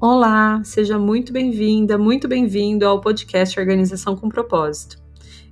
Olá, seja muito bem-vinda, muito bem-vindo ao podcast Organização com Propósito.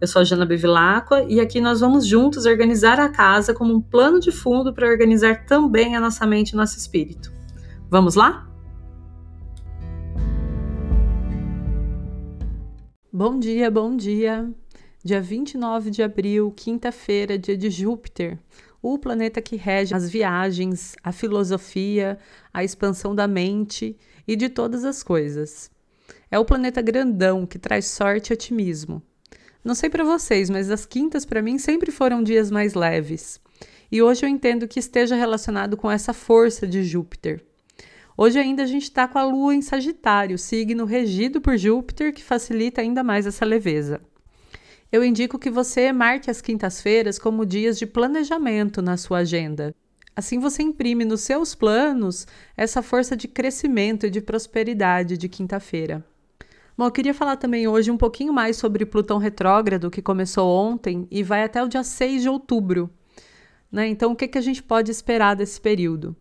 Eu sou a Jana Bevilacqua e aqui nós vamos juntos organizar a casa como um plano de fundo para organizar também a nossa mente e nosso espírito. Vamos lá? Bom dia, bom dia! Dia 29 de abril, quinta-feira, dia de Júpiter, o planeta que rege as viagens, a filosofia, a expansão da mente e de todas as coisas. É o planeta grandão que traz sorte e otimismo. Não sei para vocês, mas as quintas para mim sempre foram dias mais leves. E hoje eu entendo que esteja relacionado com essa força de Júpiter. Hoje ainda a gente está com a Lua em Sagitário, signo regido por Júpiter, que facilita ainda mais essa leveza eu indico que você marque as quintas-feiras como dias de planejamento na sua agenda. Assim você imprime nos seus planos essa força de crescimento e de prosperidade de quinta-feira. Bom, eu queria falar também hoje um pouquinho mais sobre Plutão retrógrado, que começou ontem e vai até o dia 6 de outubro. Né? Então, o que, que a gente pode esperar desse período?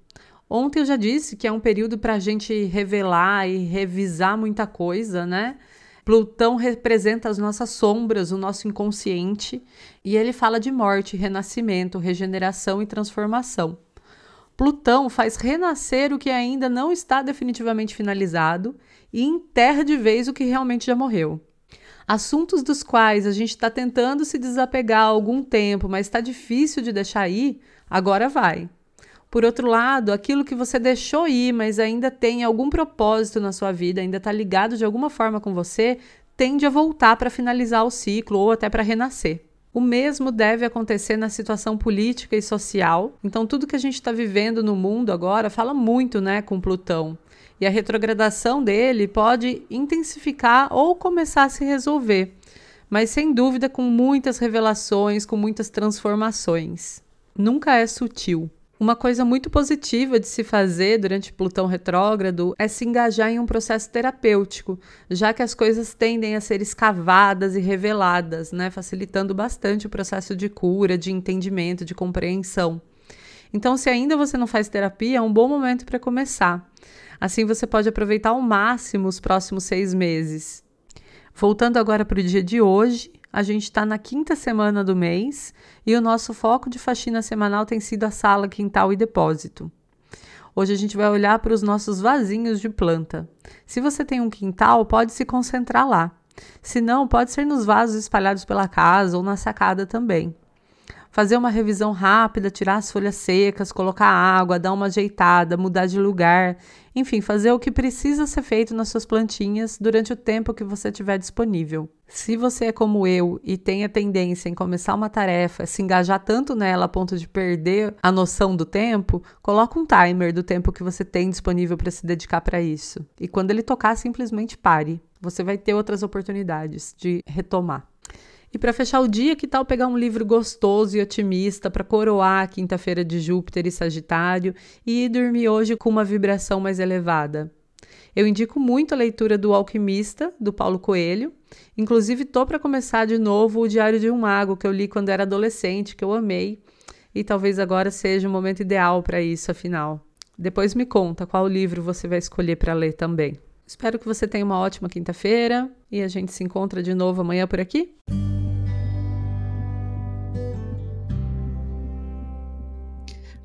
Ontem eu já disse que é um período para a gente revelar e revisar muita coisa, né? Plutão representa as nossas sombras, o nosso inconsciente, e ele fala de morte, renascimento, regeneração e transformação. Plutão faz renascer o que ainda não está definitivamente finalizado e enterra de vez o que realmente já morreu. Assuntos dos quais a gente está tentando se desapegar há algum tempo, mas está difícil de deixar ir, agora vai. Por outro lado, aquilo que você deixou ir, mas ainda tem algum propósito na sua vida, ainda está ligado de alguma forma com você, tende a voltar para finalizar o ciclo ou até para renascer. O mesmo deve acontecer na situação política e social. Então, tudo que a gente está vivendo no mundo agora fala muito né, com Plutão. E a retrogradação dele pode intensificar ou começar a se resolver, mas sem dúvida com muitas revelações, com muitas transformações. Nunca é sutil. Uma coisa muito positiva de se fazer durante Plutão retrógrado é se engajar em um processo terapêutico, já que as coisas tendem a ser escavadas e reveladas, né, facilitando bastante o processo de cura, de entendimento, de compreensão. Então, se ainda você não faz terapia, é um bom momento para começar. Assim, você pode aproveitar ao máximo os próximos seis meses. Voltando agora para o dia de hoje, a gente está na quinta semana do mês e o nosso foco de faxina semanal tem sido a sala, quintal e depósito. Hoje a gente vai olhar para os nossos vasinhos de planta. Se você tem um quintal, pode se concentrar lá. Se não, pode ser nos vasos espalhados pela casa ou na sacada também fazer uma revisão rápida, tirar as folhas secas, colocar água, dar uma ajeitada, mudar de lugar, enfim, fazer o que precisa ser feito nas suas plantinhas durante o tempo que você tiver disponível. Se você é como eu e tem a tendência em começar uma tarefa, se engajar tanto nela a ponto de perder a noção do tempo, coloca um timer do tempo que você tem disponível para se dedicar para isso. E quando ele tocar, simplesmente pare. Você vai ter outras oportunidades de retomar. E para fechar o dia, que tal pegar um livro gostoso e otimista para coroar a quinta-feira de Júpiter e Sagitário e ir dormir hoje com uma vibração mais elevada? Eu indico muito a leitura do Alquimista, do Paulo Coelho. Inclusive, tô para começar de novo o Diário de um Mago, que eu li quando era adolescente, que eu amei. E talvez agora seja o momento ideal para isso, afinal. Depois me conta qual livro você vai escolher para ler também. Espero que você tenha uma ótima quinta-feira e a gente se encontra de novo amanhã por aqui.